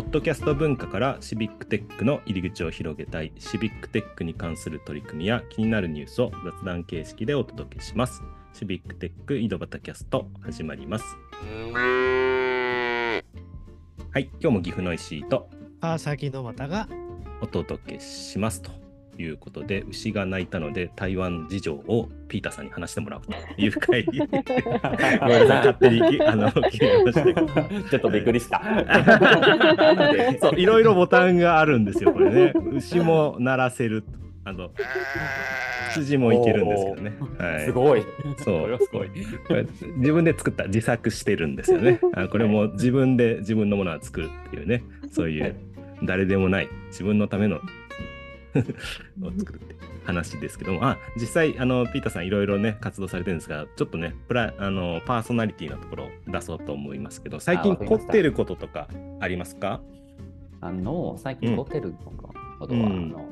ポッドキャスト文化からシビックテックの入り口を広げたい、シビックテックに関する取り組みや気になるニュースを雑談形式でお届けします。シビックテック井戸端キャスト始まります。はい、今日も岐阜の石井と川崎の又がお届けしますということで、牛が鳴いたので台湾事情をピーターさんに話してもらうという回。ごめんなさい、勝手にあの決めましたけど。ちょっとびっくりした。そう、いろいろボタンがあるんですよ、これね。牛も鳴らせる。あの、羊もいけるんですけどね。はい、すごい。そうすごい。自分で作った、自作してるんですよね。あこれも自分で自分のものは作るっていうね、そういう誰でもない自分のための を作るって話ですけども、あ、実際、あの、ピーターさんいろいろね、活動されてるんですが、ちょっとね、プラあのパーソナリティのところを出そうと思いますけど、最近凝ってることとかありますか？あの、最近ホテルとか、ことは、うん。あの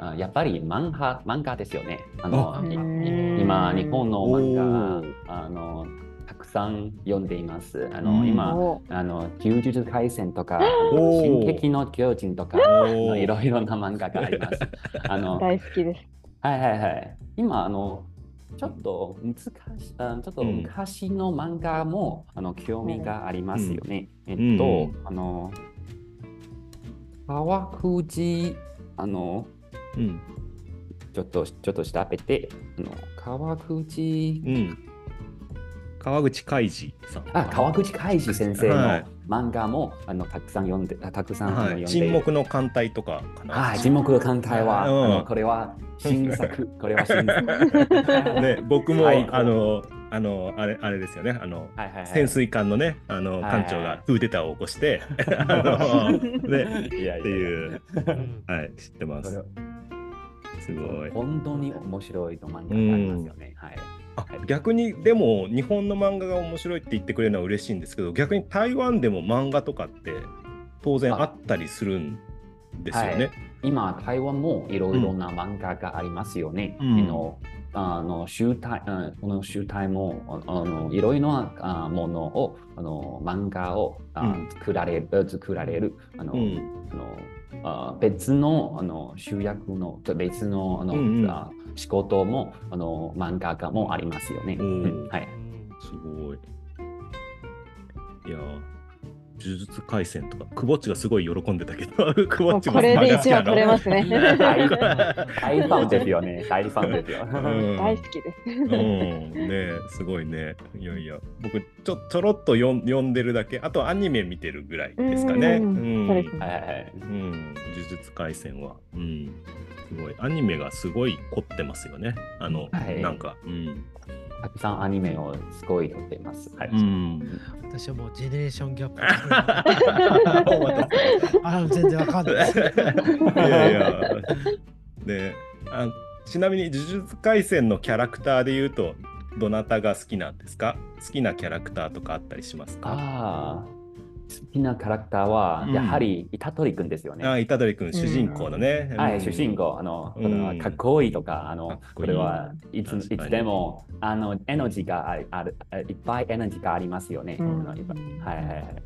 あやっぱり漫画漫画ですよね。あの今、日本の漫画あのたくさん読んでいます。あうんの今、おあの呪術廻戦とか、進撃の巨人とか、いろいろな漫画があります。あの大好きです。はいはいはい。今、あの、ちょっと難しちょっとうん昔の漫画も、あの興味がありますよね。えっと、うんあの、川口、あの、うん。ちょっと、ちょっと調べて、あの川口、うん。川口海二さん。あ、川口海二先生はいの漫画も、あのたくさん読んで、あたくさんはい。読んで、沈黙の艦隊とかかな。はい、沈黙の艦隊は、うんあのこれは新作、これは新作。ね、僕も、最高あの、あの、あれ、あれですよね。あの、はいはいはい潜水艦のね、あの、はい艦長がクーデターを起こして、あの、ね、いやいやっていう、うんはい、知ってます。すごい。本当に面白いの漫画がありますよね。はい。あ逆にでも日本の漫画が面白いって言ってくれるのは嬉しいんですけど逆に台湾でも漫画とかって当然あったりするんですよね。今、台湾もいろいろな漫画がありますよね。うん。あのあの集大うんこの集大もああのいろいろなあものをあの漫画をあ、うん。作られる作られるあの、うん。あのあ別のあの集約の別のあの、うんうん。あ仕事もあの漫画家もありますよね。うんはい。すごい。いやー呪術廻戦とか、くぼっちがすごい喜んでたけど、くぼっちもこれで一話漫画好きなの取れますね。大 大ファンですよね。大ファンですよ。ん大好きです。うん、ねえすごいね。いやいや、僕ちょ、ちょろっと読ん読んでるだけ、あとアニメ見てるぐらいですかね。うんうんそうですねはいはいはい。うん、呪術廻戦は。うん。すごい。アニメがすごい凝ってますよね。あの、はいなんか。うん。たくさんアニメをすごい撮っています。はい。うん。私はもうジェネレーションギャップあ全然わかんないです。いやいや。で、あちなみに呪術廻戦のキャラクターで言うと、どなたが好きなんですか？好きなキャラクターとかあったりしますか？ああ、好きなキャラクターはうんやはりイタトリ君ですよね。あ、虎杖君、主人公のね。はい、うん主人公、あの、かっこいいとか、あのこいいこれはいついつでも、あの、エナジーがあるある、いっぱいエナジーがありますよね。はいはいはい。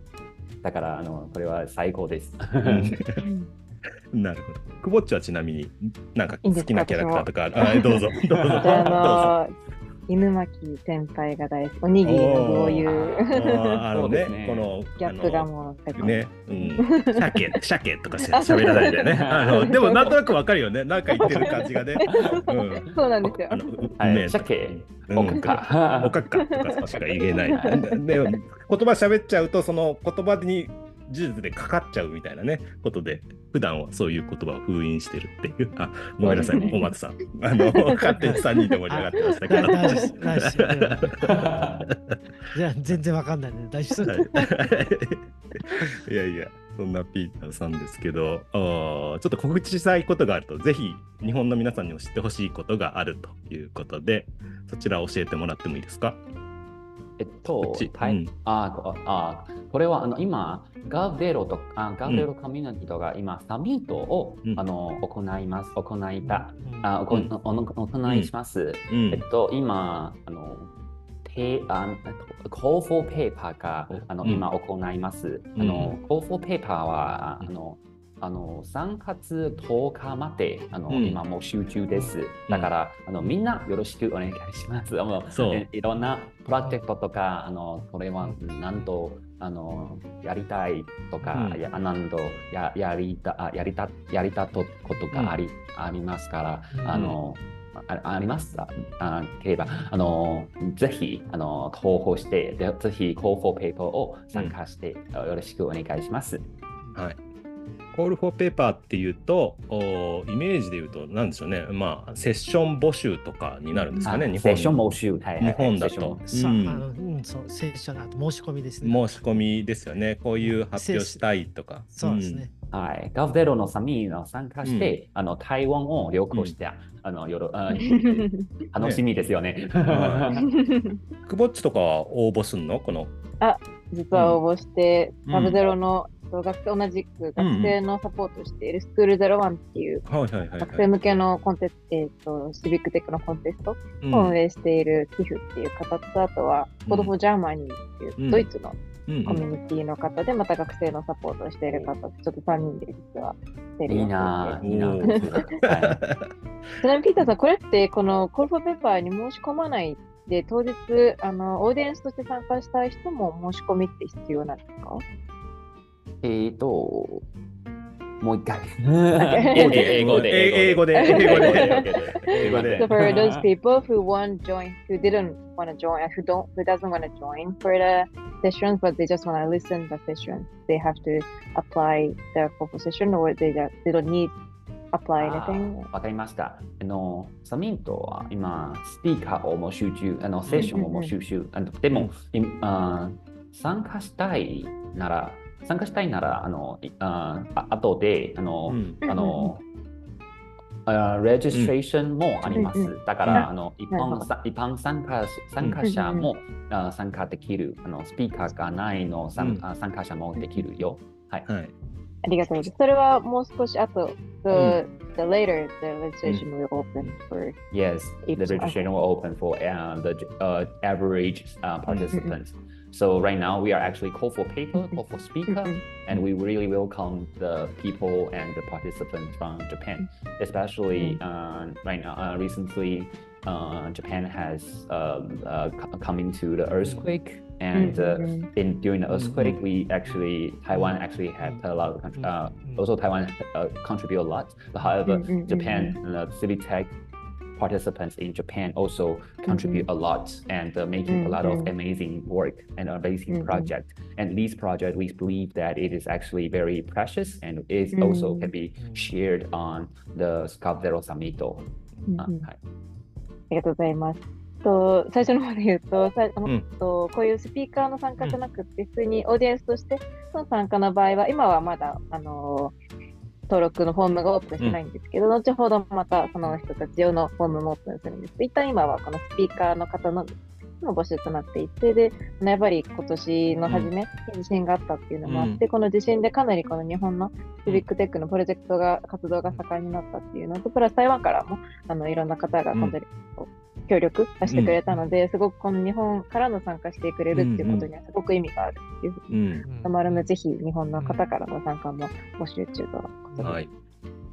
だから、あの、これは最高です。なるほど。くぼっちはちなみに、なんか好きなキャラクターとかある？あどうぞ。どうぞ。犬巻先輩が大好き。おにぎりのどういどうあのねそうですねこの、ギャップがもう。ね、うん、鮭、鮭とかしゃべらないでね。あのでもなんとなくわかるよね。なんか言ってる感じがね。うん。そうなんですよあ。の、ね鮭、うんおかか。おかっかとかしか言えない。で、言葉喋っちゃうと、その言葉に呪術でかかっちゃうみたいなね、ことで、普段はそういう言葉を封印してるっていう。あ、ごめんなさい、そうですねお松さん。あの、勝手に3人で盛り上がってましたけど。じゃあ 全然わかんないね。大丈夫。いやいや、そんなピーターさんですけど、ちょっと告知したいことがあると、ぜひ日本の皆さんにも知ってほしいことがあるということで、そちら教えてもらってもいいですか？えっことうん。あこあこれはあの今、ガーデロとあガーデロコミュニティとか今、サミットを、うん。あの行います、行いた、うん。あ行行いします。うん。えっと、今、あのペあ広報ペーパーがあの、うん。今行います。うん。あの広報ペーパーはあのあの3月10日まであの、うん今もう集中です。だから、あのみんなよろしくお願いします。あのそうえいろんなプロジェクトとか、あのこれはなんとあのやりたいとか、うんやなんとややりたあやりたやりたとことがあり,、ありますから、うんあのああります？ああければあのぜひあの投稿してでぜひ広報ペーパーを参加して、よろしくお願いします。はい。コールフォーペーパーっていうと、おイメージで言うと、なんでしょうね、まあ、セッション募集とかになるんですかね、日本。あセッション募集、はいはい。はい日本だセッシう、セッションあと申し込みですね。申し込みですよね。こういう発表したいとか。そうですね。はい、ガブゼロのサミーの参加して、あの台湾を旅行して、あのよろあ 楽しみですよね。うん。クボッチとかは応募すんの？この。実は応募して、うん。 g0v の学生同じく学生のサポートをしているスクールゼロワンっていうはいはいはい、学生向けのコンテスト、えっ、と、シビックテックのコンテストうん。を運営しているティフっていう方と、あとは、 Code for Germany ってうん。いうドイツのうんコミュニティの方で、また学生のサポートをしている方、ちょっと3人で実はしてるいいやないいなちなみにピーターさん、これってこの call for paper に申し込まないで、当日、あの、オーディエンスとして参加したい人も申し込みって必要なんですか？えーと、もう一回。英語で英語で英語で英語で So for those people who won't join, who didn't want to join, who don't, who doesn't want to join for the sessions, but they just want to listen the session, they have to apply the proposition or they, just, they don't need apply あ anything. ーわかりました。あの、サミントは今、スピーカーをも集中、あの、セッションをも集中。あのでも、いあー参加したいなら、参加したいなら、あの、いあ後で、あの、うんあの、あレジストレーションもあります。うんうだから、あの一般さ一般参加参加者も、あ参加できる。あのスピーカーがないの参,、うんあ参加者もできるよ。はい。はい。ありがとうございます。それはもう少し後、the, the later the registration will open for Yes, the registration will open for uh, the uh, average uh, participants. So right now we are actually call for paper, call for speaker, and we really welcome the people and the participants from Japan, especially uh, right now. Uh, recently, uh, Japan has uh, uh, come into the earthquake, and uh, Mhm. in during the earthquake, we actually Taiwan actually had a lot of uh, also Taiwan uh, contribute a lot. But however, Japan uh, Civic Tech participants in Japan also contribute a lot and uh, making a lot of Mhm. amazing work and amazing Mhm. project. And these projects, we believe that it is actually very precious and it also Mhm. can be shared on the Scout Zero Summit. あうんうんはいありがとうございます。と最初の方で言うと、さあのうんとこういうスピーカーの参加じゃなくて、普通にオーディエンスとしての参加の場合は、今はまだ、あの 登録のフォームがオープンしてないんですけど、後ほどまたその人たち用のフォームもオープンするんです。一旦今はこのスピーカーの方のの募集となっていて、で、やっぱり今年の初めに地震があったっていうのもあって、この地震でかなりこの日本のシビックテックのプロジェクトが、活動が盛んになったっていうのと、プラス台湾からもあのいろんな方が本当に協力してくれたので、すごくこの日本からの参加してくれるっていうことにはすごく意味があるっていうふうにうん。思われるので、ぜひ日本の方からの参加も募集中とのことです。はい。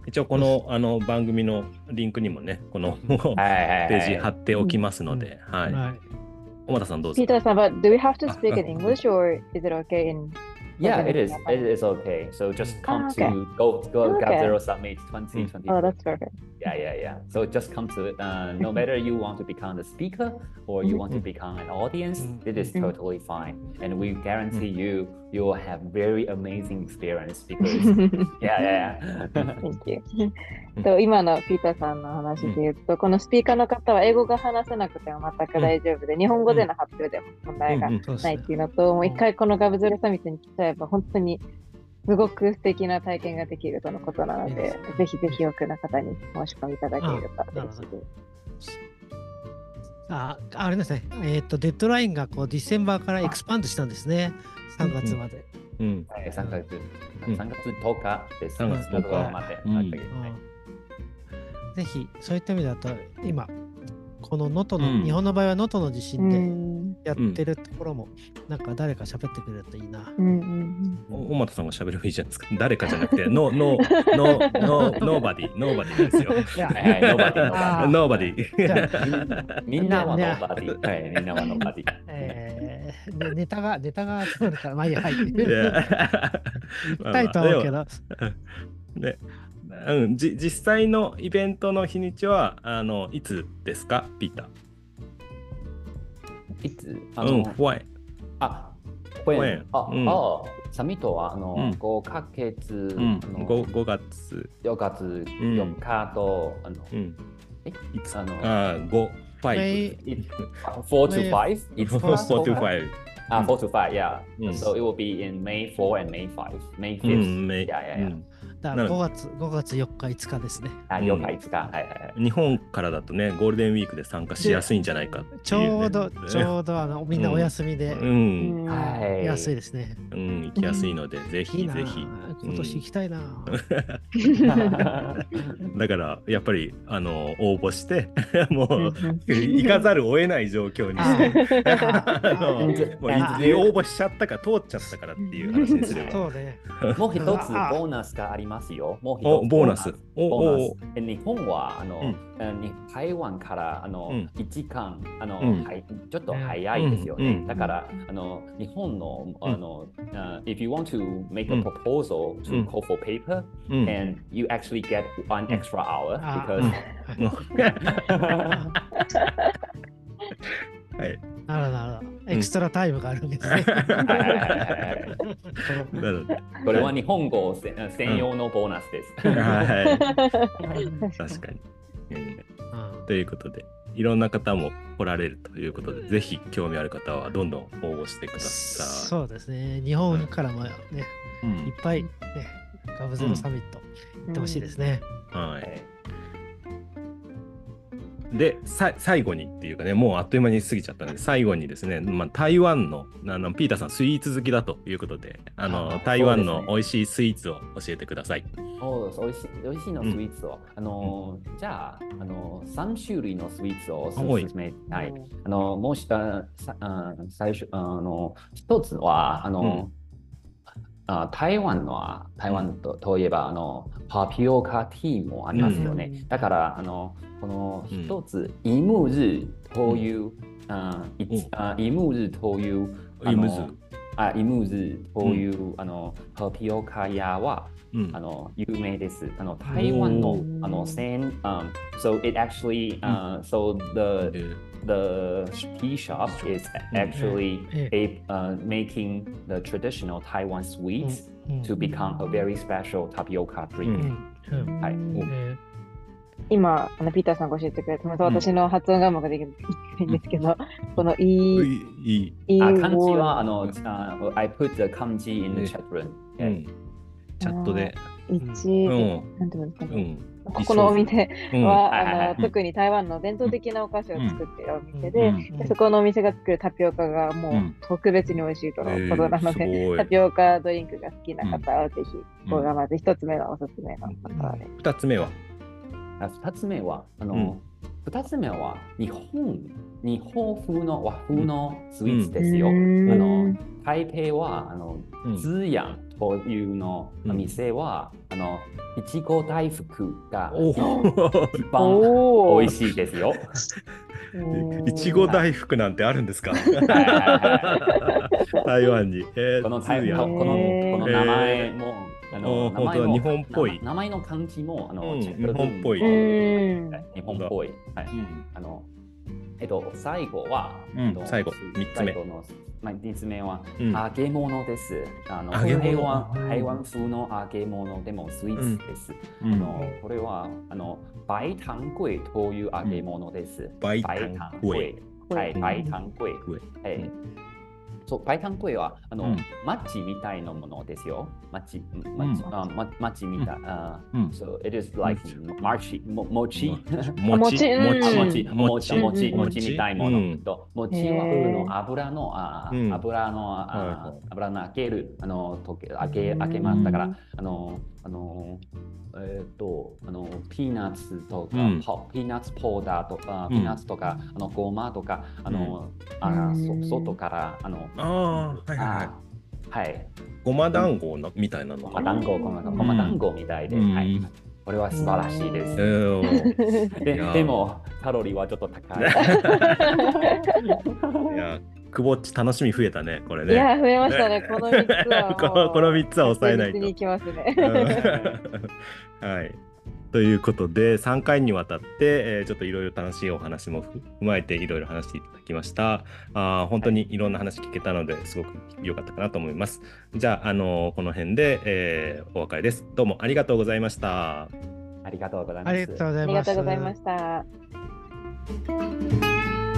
一応このあの番組のリンクにもね、このペはいージ貼っておきますので、はい。はい。小俣さんどうぞピー。ターさん、but do we have to speak Ah, in English or is it okay in Yeah, it is. It is okay. So just come Ah, okay. to go go Okay. Gap Zero Summit 2020. Oh, that's perfect. Yeah, yeah, yeah. So just come to it. Uh, no matter you want to become the speaker or you want to Mhm. become an audience, it is Mhm. totally fine. And we guarantee you you will have very amazing experience because yeah, yeah, yeah. Thank you. と今のピーターさんの話で言うと、このスピーカーの方は英語が話せなくても全く大丈夫で、日本語での発表でも問題がないっていうのと、もう一回このガブゼロサミットに来ちゃえば、本当にすごく素敵な体験ができるとのことなのでぜひぜひ多くの方に申し込みいただければあなるほど嬉しいです。あ、あれですね。えっ、と、デッドラインがこう December から expand したんですね。3月まで。うん。はい3月うん3月10日です。3月10日10まで。うんはいうんぜひ、そういった意味だと、今、この能登の、うん日本の場合は能登の地う震で、んんやってるところも、なんか誰か喋ってくれるといいな。うんうんお小俣さんが喋ればいいじゃないですか。誰かじゃなくて、 no、no、no、no、nobody、nobody ですよ。 nobody、みんなはね nobody。はい、みんなは nobody。ネタが、ネタが集まるから、まあいいや、はい。い行た いと思うけど、ね、うん、じ実際のイベントの日にちはあのいつですか、ピータいつ？あー。うん、の、フワイ。あ、これ when あ、うん。あ、サミットはあの、うん。5ヶ月、うん、あの 5, 5月。4月4日と、あの、うん、え？いつ？あの、あー、5、はい5。it, 4 to 5? It's 4 to 5。Ah, 4 to 5, yeah. Mm. So it will be in May 4 and May 5. May う 5th. ん、め Yeah, yeah, う yeah. んだからなる5月、5月4日、5日ですね。あ、うん了解ですか。はいはいはい。日本からだとね、ゴールデンウィークで参加しやすいんじゃないかちょうど、ちょうどあのみんなお休みでう、、うんんはい。安いですね。うん、行きやすいので、ぜいいなひぜひ。今年行きたいな。だから、やっぱり、あの、応募して、もう行かざるを得ない状況にして、あのもう応募しちゃったか、通っちゃったからっていう話にすれば。そうね。もう一つボあ。ーナスがありますよ。もう一つお、ボーナス。お、ボーナおス。え日本はあの、うん。台湾からあの、うん。1時間あの、うん。はいちょっと早いですよね。うん。うん。だからあの日本のあの、uh, if you want to make う a ん。proposal う to ん。call for paper、うん。and you actually get one うん extra hour あ because はい。なるほど、なるほど。エクストラタイムがあるんですね。はいはいはいはいなので、これは日本語せ専用のボーナスです。はい。確かに。うんうんということで、いろんな方も来られるということで、ぜひ興味ある方はどんどん応募してください。そうですね。日本からもね、うんいっぱい、ね、ガブゼロサミット行ってほしいですね。ははいい。で、さ最後にっていうかね、もうあっという間に過ぎちゃったので、最後にですね、まあ、台湾のあのピーターさん、スイーツ好きだということで、あのあ台湾の美味しいスイーツを教えてください。おおいしい美味しいのスイーツを、あのじゃああの3種類のスイーツをおすはいすめはい。あのもうしあさあ最初あの一つはあの、あ台湾のは台湾と,、といえばあのパピオカティーもありますよね、うん。だからあのこのうん。一つ、イム日という、あいうん。あイム日というイムズあイム日という、あのパピオカ屋はうんあの有名です。あの台湾のうんあの線、um, so it actually、uh, so the え the tea shop is actually え a, uh, making the traditional Taiwan sweets うん to become a very special tapioca う drink. んうんはいえ 今、あのピーターさんが教えてくれた、また私の発音がうまくできないんですけど、このいい、いいいい。いあ漢字はあの、あ I put the 漢字 in the え chat room. う Okay. ん、チャットで、一、うん。なんていうんですかね。うん、ここのお店うん。は、あの特に台湾の伝統的なお菓子を作っているお店うで、そこのお店が作るタピオカがもううん。特別に美味しいとのことなので、タピオカドリンクが好きな方はぜひ、うん。これがまず一つ目のおすすめの方で。二つ目は、あ二つ目は、あの、うん。二つ目は日本、日本風の和風のスイーツですよ。うあんの台北はあの、うん。ズヤンというのうん店は、あのいちご大福がお一お、番美味しいですよ。いちご大福なんてあるんですか？台湾に。えー、この台通やこのこの名前も、あおのー名前も本当だ。日本っぽい。名前の漢字もあの、うん日本っぽい。日本っぽい。はい。うん。あのえっと、最後は、うんえっと最後三つ目。の、まあ、三つ目は、うん。揚げ物です。あの揚げ物。台湾風の揚げ物でもスイーツです。うん。あのこれはあの白糖粿という揚げ物です。白糖粿。はい、うん。白糖粿。粿はいそう、白糖粿はあの、うん。マッチみたいなものですよ。マッチ、マッチ、あママッチみたい。あうん。So it is like マッチ、も餅。餅、うんあ餅、餅、餅、餅、うん餅みたいなもうんのと、餅はあへー。の油の、あうん油の、あ油の開ける、あの、溶け、開け、うん開けます。だから、あの、あの、えっ、と、あの、ピーナッツとか、うんポピーナッツポーダーとか、うんピーナッツとか、あの、ごまとか、あの、あうんそ外から、あの、ああ、はいはいはい。あはい。ごま団子なみたいなのご。ま団子、ごま団子みたいで、うんはい。これは素晴らしいでえす。ーででも、カロリーはちょっと高い。いや、くぼっち楽しみ増えたね、これね。いや、増えましたね。この3つは。このこの三つは抑えないと確実に行きますね。う んはい。ということで3回にわたって、えーちょっといろいろ楽しいお話も踏まえていろいろ話していただきました。あー本当にいろんな話聞けたのですごく良かったかなと思います。じゃあ、あのーこの辺で、えーお別れです。どうもありがとうございました。ありがとうございます。ありがとうございます。ありがとうございました。